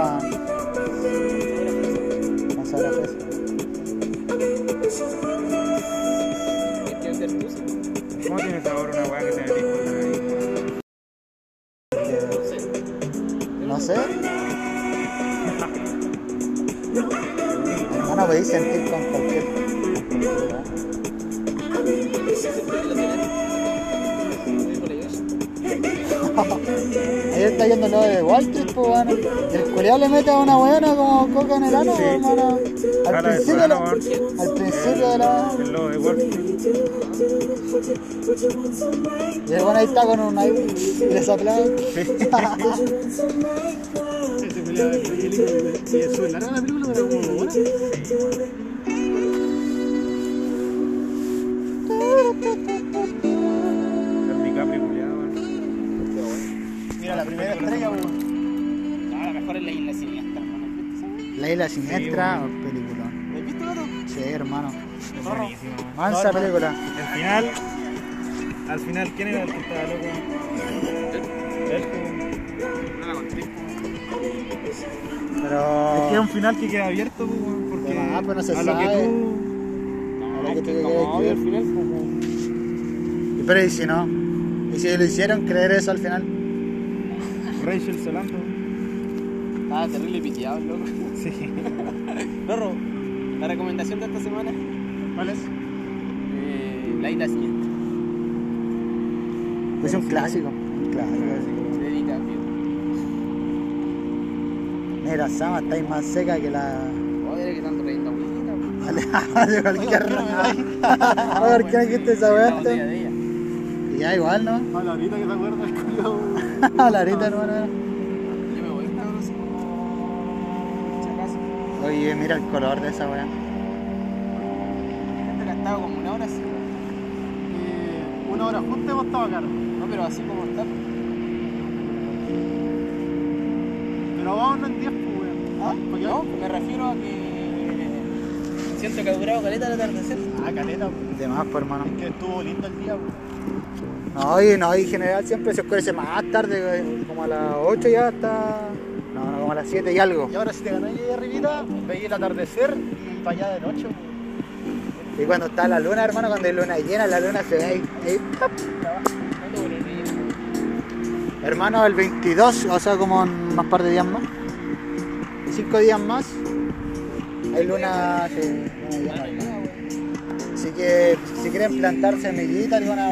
Ayer está yendo lo de Wall Street, pues bueno. Y el culiao le mete a una buena como coca en el ano, Sí. hermano. Al Cara principio, de la, al principio de la. El lobo de Wall Street. Y el bueno ahí está con un ahí y le soplaba. Ese pelea de película. Y sube larga la película, pero como dos horas. Esa weá? La isla siniestra, peliculón. ¿La has visto, gato? Sí, hermano. Es buenísimo. Mansa película. Al final. Al final, ¿quién era el que estaba loco? No. Pero. Es que es un final que queda abierto, porque Ah, pero no se a lo que sabe. tú. a lo que tú que como al final. Y Pero y si no, y si lo hicieron creer eso al final, Rachel Solando. Estaba terrible piteado, el loco. Sí. La recomendación de esta semana, ¿Cuál es? eh, la isla siniestra. es un clásico. Un clásico. Se dedica a tío. Mira, Sama está ahí más seca que la. Joder, que tanto agüita, weón. Vale, de cualquier A ver, ¿qué dijiste esa weá? de ya igual, ¿no? A la ahorita que se acuerda el culo. A la ahorita, hermano. Oye, mira el color de esa weá. Este la estaba como una hora así. Eh, Una hora justa hemos estado acá. No, pero así como está. Pero vámonos en 10, pues, weón. Ah, ¿Para qué? no, me refiero a que siento que ha durado caleta el atardecer. Ah, caleta, pues. De más, pues, hermano. Que estuvo lindo el día, pues. No, y no, y en general siempre se oscurece más tarde, güey, como a las 8 ya está. Como a las 7 y algo. Y ahora si te ganáis ahí arribita, veis el atardecer y para allá de noche. Y cuando está la luna, hermano, cuando hay luna llena, la luna se ve ahí. Hermano, el 22, o sea, como en unos par de días más. 5 días más. Hay luna. Así que si quieren plantar semillitas, alguna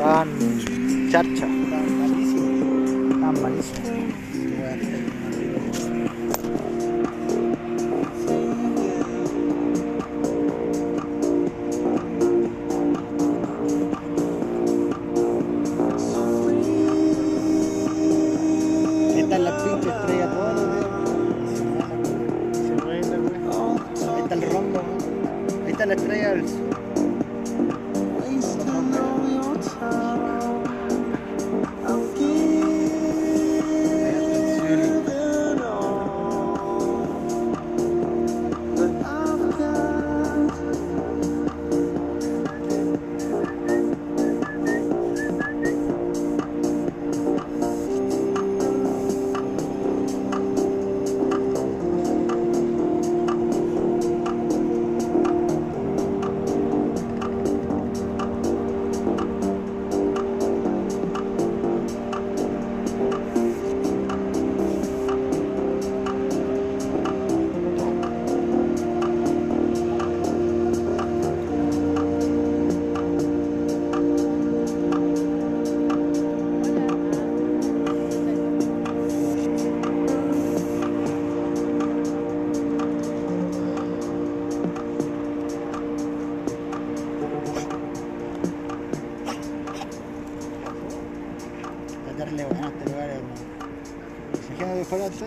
Tan charcha. Tan malísimo. Tan malísimo.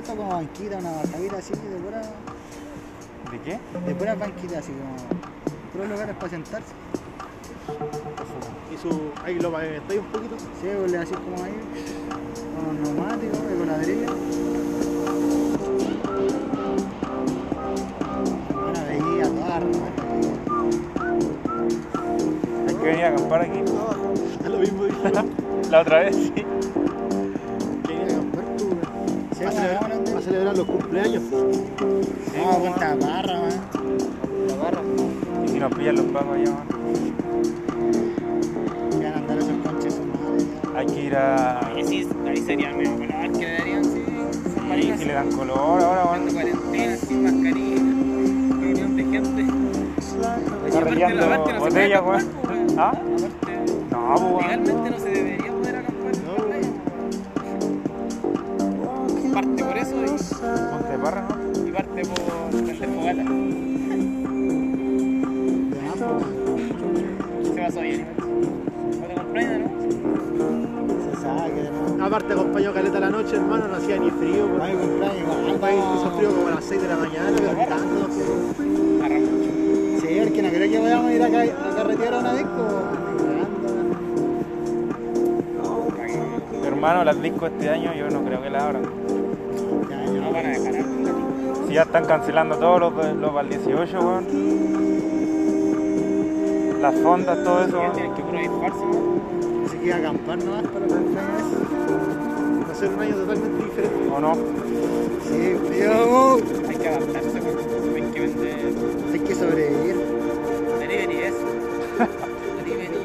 Puesto como banquita, una bajadita así, de pura, ¿De qué? de pura banquita así como puros lugares para sentarse. Y su. Ahí lo pavimentáis un poquito. Sí, pues, así como ahí, con los neumáticos con ladrillo. Una veía toda. Hay que venir a acampar aquí. Es lo mismo. La otra vez, sí. Los cumpleaños. Vamos a Punta Parra, man. La barra. Y si nos pillan los pagos allá, man. Van a andar esos conches. Hay que ir a. Oye, sí, ahí sería medio color que le darían, sí. Le dan color ahora, man. Cuando cuarentena, sin mascarilla, reunión de gente. Está aparte- rellando aparte no se puede botella, acampar, weón. ¿Ah? No, pues, weón. legalmente no se por prender fogata. Se pasó bien. ¿No te compras, no? se sabe que. Aparte, acompañó caleta la noche, hermano, no hacía ni frío. weón. Ay, cumpleaños país hizo frío como a las 6 de la mañana, pero tanto. Sí, porque no creo que vayamos a ir a, ca a carretera a una disco. Hermano, las discos este año yo no creo que las abran. Ya, ya. No van a dejar. Si ya están cancelando todos los, de- los el 18, weón. Las fondas, todo eso, Ya weón. tienen que puro disparse, ¿no? Así que acampar nomás para cumpleaños. Va a ser un año totalmente diferente. ¿O no? Sí, frío. Hay que adaptarse, weón. Hay que vender Hay que sobrevivir. delivery eso. Delivery.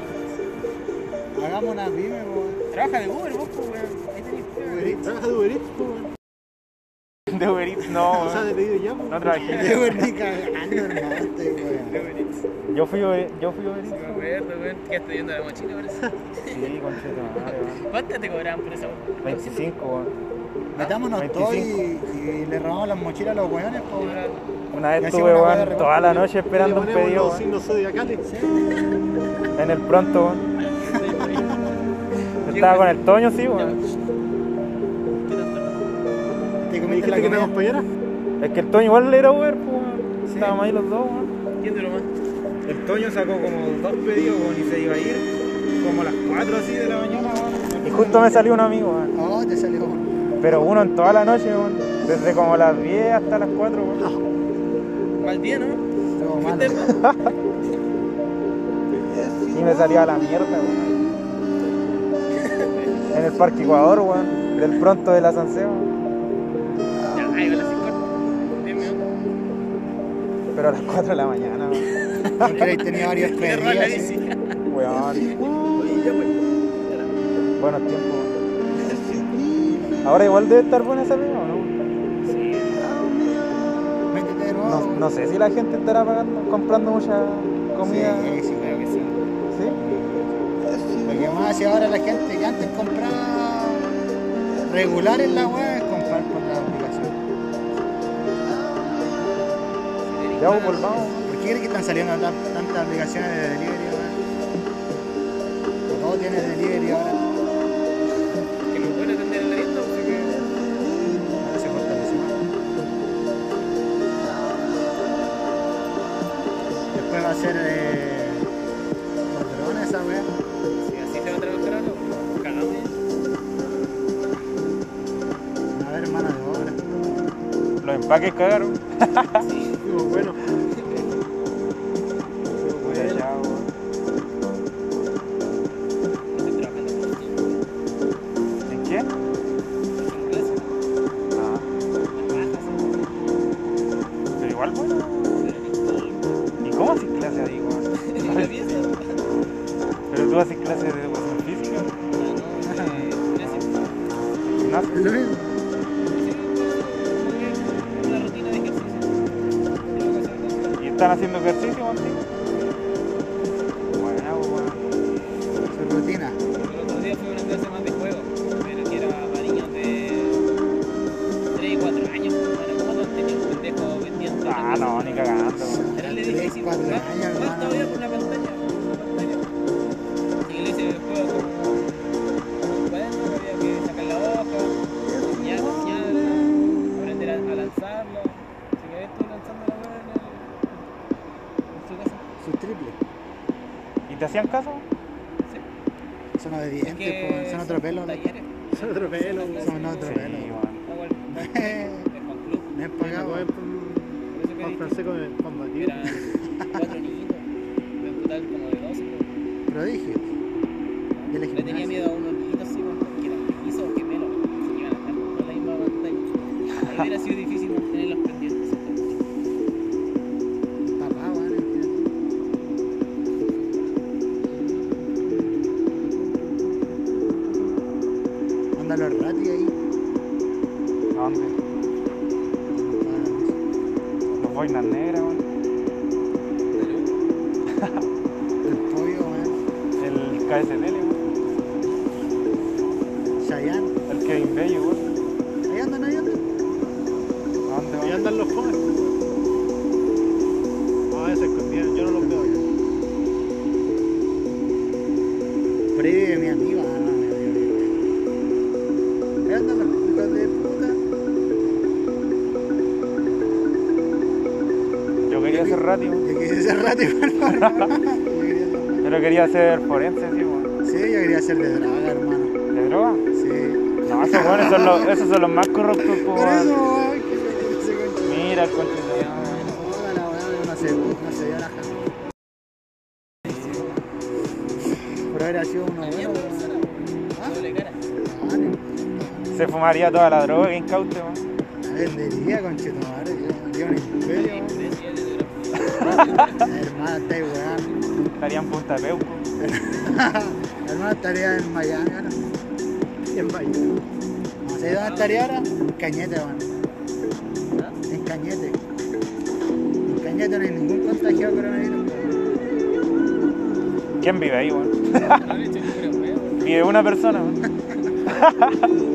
Hagamos una pyme, weón. Trabaja de Uber, vos, pues, weón. Ahí tenés pega. ¿Trabajas de Uber weón? No, O sea, de weón. pedido ya, po. No trabajé. Weón ni cagando, hermano, este Eats. Yo fui, Uber- yo fui Uber Sí, Eats. me acuerdo, weón. Que estoy viendo la mochila, parece. Sí, conchito, madre, weón. ¿Cuánto te cobraban por esa weón? 25, weón. Metámonos todos y, 25. y le robamos las mochilas a los weones, po, weón. Una vez estuve, weón, toda la noche esperando un pedido, los signos zodiacales. En el pronto, weón. Estaba con el Toño, sí, weón. ¿Me comiste la dijiste que comida. acompañara? Es que el Toño igual era Uber, pues, weón. Estábamos ahí los dos, weón. ¿Quién duró más? El Toño sacó como dos pedidos, weón, y se iba a ir como a las 4 así de la mañana, weón. Y justo me salió un amigo, weón. Oh, te salió. Pero uno en toda la noche, weón. Desde como las 10 hasta las 4, weón. Mal día, ¿no? Malo. Fuiste- Y me salía a la mierda, weón. En el Parque Ecuador, weón. Del pronto de la Sanseo. Ya, ahí va la 5 Diez minutos. Pero a las 4 de la mañana. Porque la pedidos. bici. sí. Weón. Pues. Buenos tiempos. Ahora igual debe estar buena esa pega, ¿o no? Sí. No, no sé si la gente estará pagando, comprando mucha comida. Sí, sí, Creo que sí. ¿Sí? Lo que más hace ahora la gente que antes compraba regular en la web Ya volvamos. ¿Por qué crees que están saliendo tan- tantas aplicaciones de delivery ahora? Todo tiene delivery ahora. Que no pueden atender el arriendo, porque se fortaleció. Después va a ser eh, los drones esa wea. si así se va a trabajar ahora, cagamos. A ver, mano de obra. Los empaques cagaron. Fui triple. ¿Y te hacían caso? Son obedientes, Que po, son otro pelo. Son otro pelo. Son otro Sí, pelo. Ah, bueno, es con club. Me he Para pagado. Por con batido. eran cuatro niñitos. En total como de 12. creo. Prodigio. Del Le tenía miedo a unos niñitos así, bueno, que eran mellizos o gemelos. Que iban a estar con la misma pantalla. Ahí hubiera sido difícil quería ser forense, sí, weón. Sí, yo quería ser de draga, hermano. ¿De droga? Sí. No, esos weones son los, esos son los más corruptos, po, Por eso, weón. weón, que concha. Mira el conche de Joda la weá, no se, no se dio la jala. Por haber sido uno bueno, weón. ¿Ah? Se fumaría toda la droga que incaute, weón. Vendería, conchetumare. Yo un imperio. weón. Hermano, estáis weón. Estaría en Punta Peuco. Hermano, estaría en Miami ahora. Y en. No sé dónde estaría ahora. En Cañete, weón. En Cañete. En Cañete no hay ningún contagiado de coronavirus. ¿Quién vive ahí, weón? droga. Vive una persona, weón.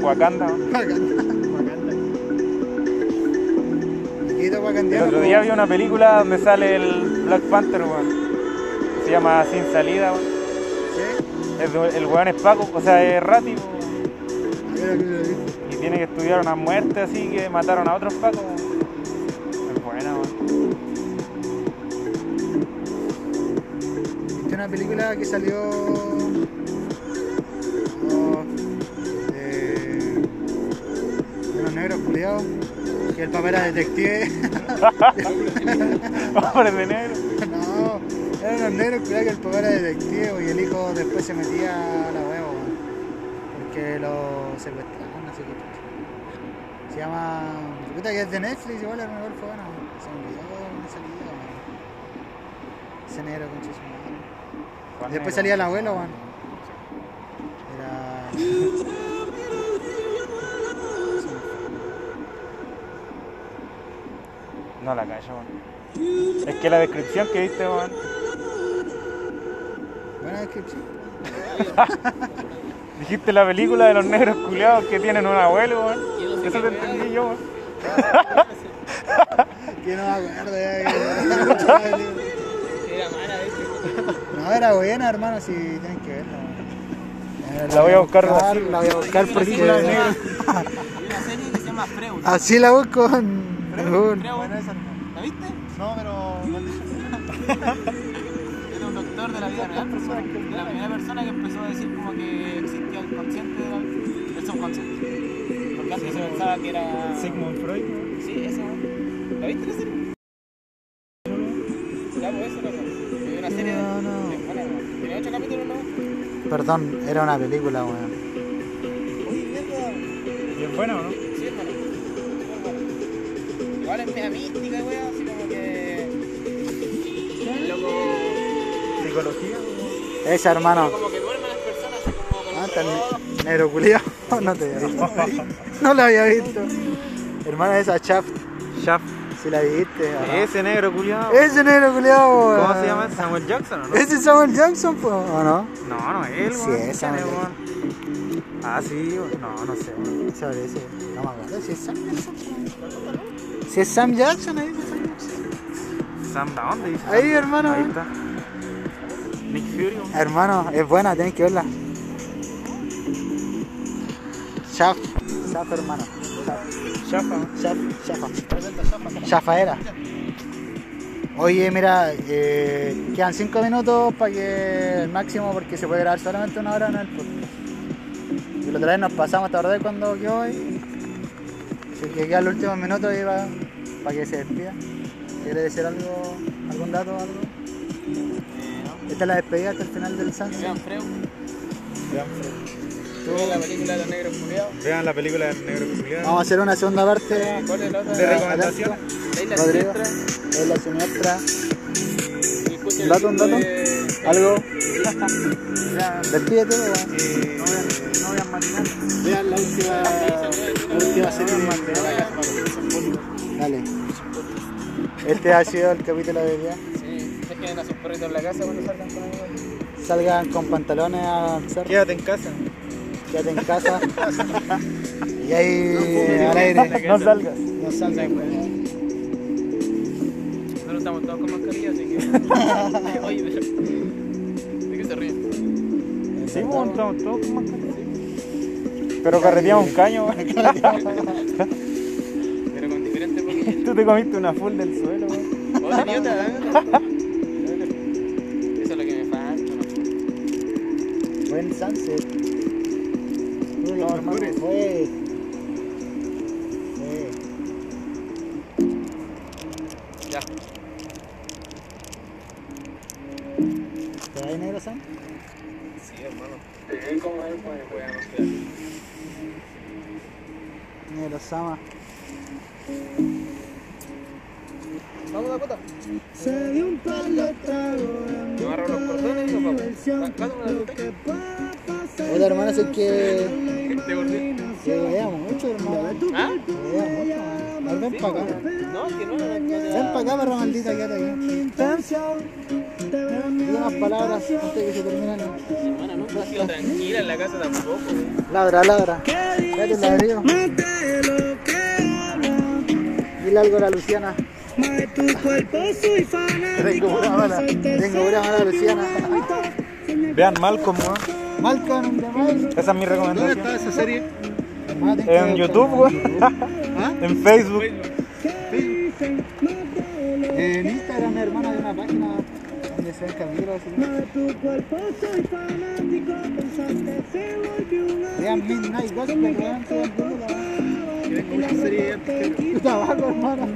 Wakanda. Wakanda. El otro día vi una película donde sale el Black Panther, weón. Se llama Sin Salida, weón. ¿Sí? De- el weón es Paco, o sea, es Rati, weón. A ver, aquí lo digo. Y tiene que estudiar una muerte así que mataron a otros Pacos. Es buena, weón. ¿Viste una película que salió Que el papá era detective. Hombre de negro. no, eran unos negros culiados que el papá era detective y el hijo después se metía a la huevo. Porque lo secuestraron, qué. chucha. Se llama. Puta que es de Netflix, igual a lo mejor fue bueno. Se me olvidó salía, weón. Ese negro con su madre. Después salía el abuelo, weón. No la callo, weón. Es que la descripción que viste, weón. Buena descripción. Dijiste la película de los negros culiados que tienen un abuelo, weón. Eso te entendí yo, weón. Que no me acuerdo Era mala. No, era buena, hermano, si tienen que verla. weón. La voy a buscar así, La voy a buscar porque. Hay una serie que se llama Freud. Así la busco en. en Google. Freud. ¿La viste? No, pero Era un doctor de la vida real, persona, la primera persona que empezó a decir como que existía el consciente del el subconsciente. Porque antes se pensaba que era. Sigmund Freud. Sí, eso. ¿La viste la serie? Ya, pues eso, una serie de. No, no. de- bueno, Tiene ocho capítulos, ¿no? Perdón, era una película, weón. Uy, mierda. ¿Y es buena o no? Igual es media mística, weón, así como que. Loco. Psicología. Esa, hermano. Como que duermen las personas, así como con Ah, ne- negro culiao. No te había visto. No la había visto. Hermana esa Shaft, Shaft. si la viste. Ese negro culiado. Ese negro culiao, ¿Cómo se llama? ¿Samuel Jackson o no? ¿Ese es Samuel Jackson, po, o no? No, no es él, Sí, es ¿Quién Samuel? Ah, sí, no, no sé. Se parece. No me acuerdo si es Sam Jackson. Si es Sam Jackson, ahí dice Sam Jackson. Sam, ¿a dónde dice? Ahí, hermano. Ahí está. Nick Fury. weón. Hermano, es buena, tenés que verla. Shaf. Shaf, hermano. Chafa. Shaf. Shafa. Shafa era. Oye, mira, eh, quedan 5 minutos para que el máximo, porque se puede grabar solamente una hora en el podcast. Y la otra vez nos pasamos, ¿te acordás cuando quedó ahí? Así que quedan los últimos minutos ahí para que se despida. ¿Quiere decir algo, algún dato o algo? Esta es la despedida hasta el final del Sunset. Vean Freu. Vean, Tuve la película de los negros culiados. vean la película del negro culiado. Vamos a hacer una segunda parte. ¿Cuál es la otra? De recomendaciones. La isla Rodrigo. siniestra. Es la siniestra. ¿Un dato, un dato? de- ¿Algo? Despídete, weón. No vean, matinal. Vean la última, la última serie de la casa Dale. Este ha sido el capítulo de hoy día. Sí, dejen a sus perritos en la casa cuando salgan con amigos. Salgan con pantalones al cerro. Quédate en casa. Quédate en casa. y ahí al aire. No salgas. No salgan, weón. Nosotros estamos todos con mascarilla, así que. Oye. ¿De qué se ríen? Sí, pues, estamos todos con mascarilla. Pero carreteamos un caño, weón. Pero con diferentes poquillos. Tú te comiste una full del suelo, weón. Oh, idiota, ¿eh? Eso es lo que me falta. ¿no? Buen sunset. Uy, Los hermano, fue. Ya. ¿Te va negro, Sam? Sí, hermano. Sí, como él, pues, podemos Sama. Vamos, Dakota. Se dio un Yo agarro los cordones y nos vamos. Oye, hermano, es que. Que veamos mucho, hermano. ¿Ah? Que veamos mucho, ven para acá. No, que no, no, no. Ven para acá, perro maldita, quédate aquí. Dile más palabras antes de que se terminen. Hermana, nunca ha sido tranquila en la casa tampoco. Ladra, ladra. Ladrillo. Dile algo a la Luciana. tu cuerpo soy fanático. Tengo una mala. Tengo una mala Luciana. Vean Malcolm, Mile. Esa es mi ¿Dónde recomendación. está esa serie? En YouTube, weón. ¿Ah? En Facebook. En Instagram, hermano, hay una página donde se ven capítulos así. Tu cuerpo soy fanático. Pensaste se volvió una Vean Midnight Gospel, trabajo, hermano.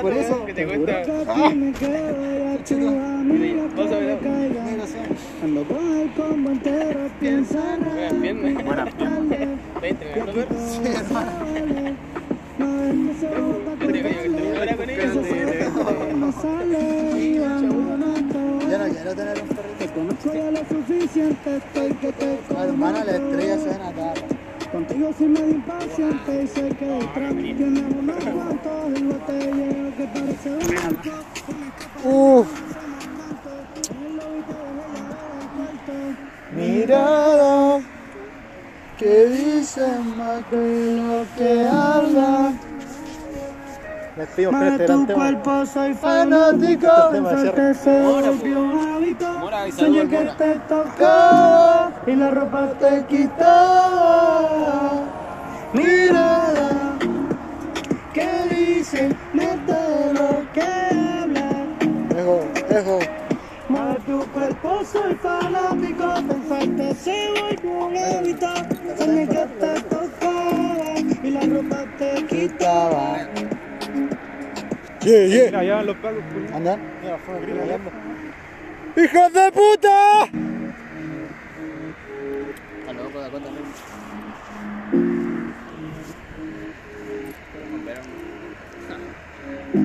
Por eso. Que te cuesta. Cuando el combo entero quiero tener un perrito. Conozco ya lo suficiente, estoy que te Hermano, las estrellas se ven acá. Contigo soy medio impaciente y sé que detrás tienes unos cuantos y botellero que parece un. Uf. Mirada que dice más que lo que habla. Más de este tu cuerpo soy Fanático. fanático, de pensarte se volvió un hábito. Saludos, que te tocaba y la ropa te quitaba. Mirada que dice, mete lo que habla. Ejo, ejo. Más de tu cuerpo soy fanático, pensarte se volvió un hábito. Soñé que te tocaba y la ropa te quitaba. Yeah, yeah. Mira, allá van los. Andan. Mira. ¡Hijos de puta!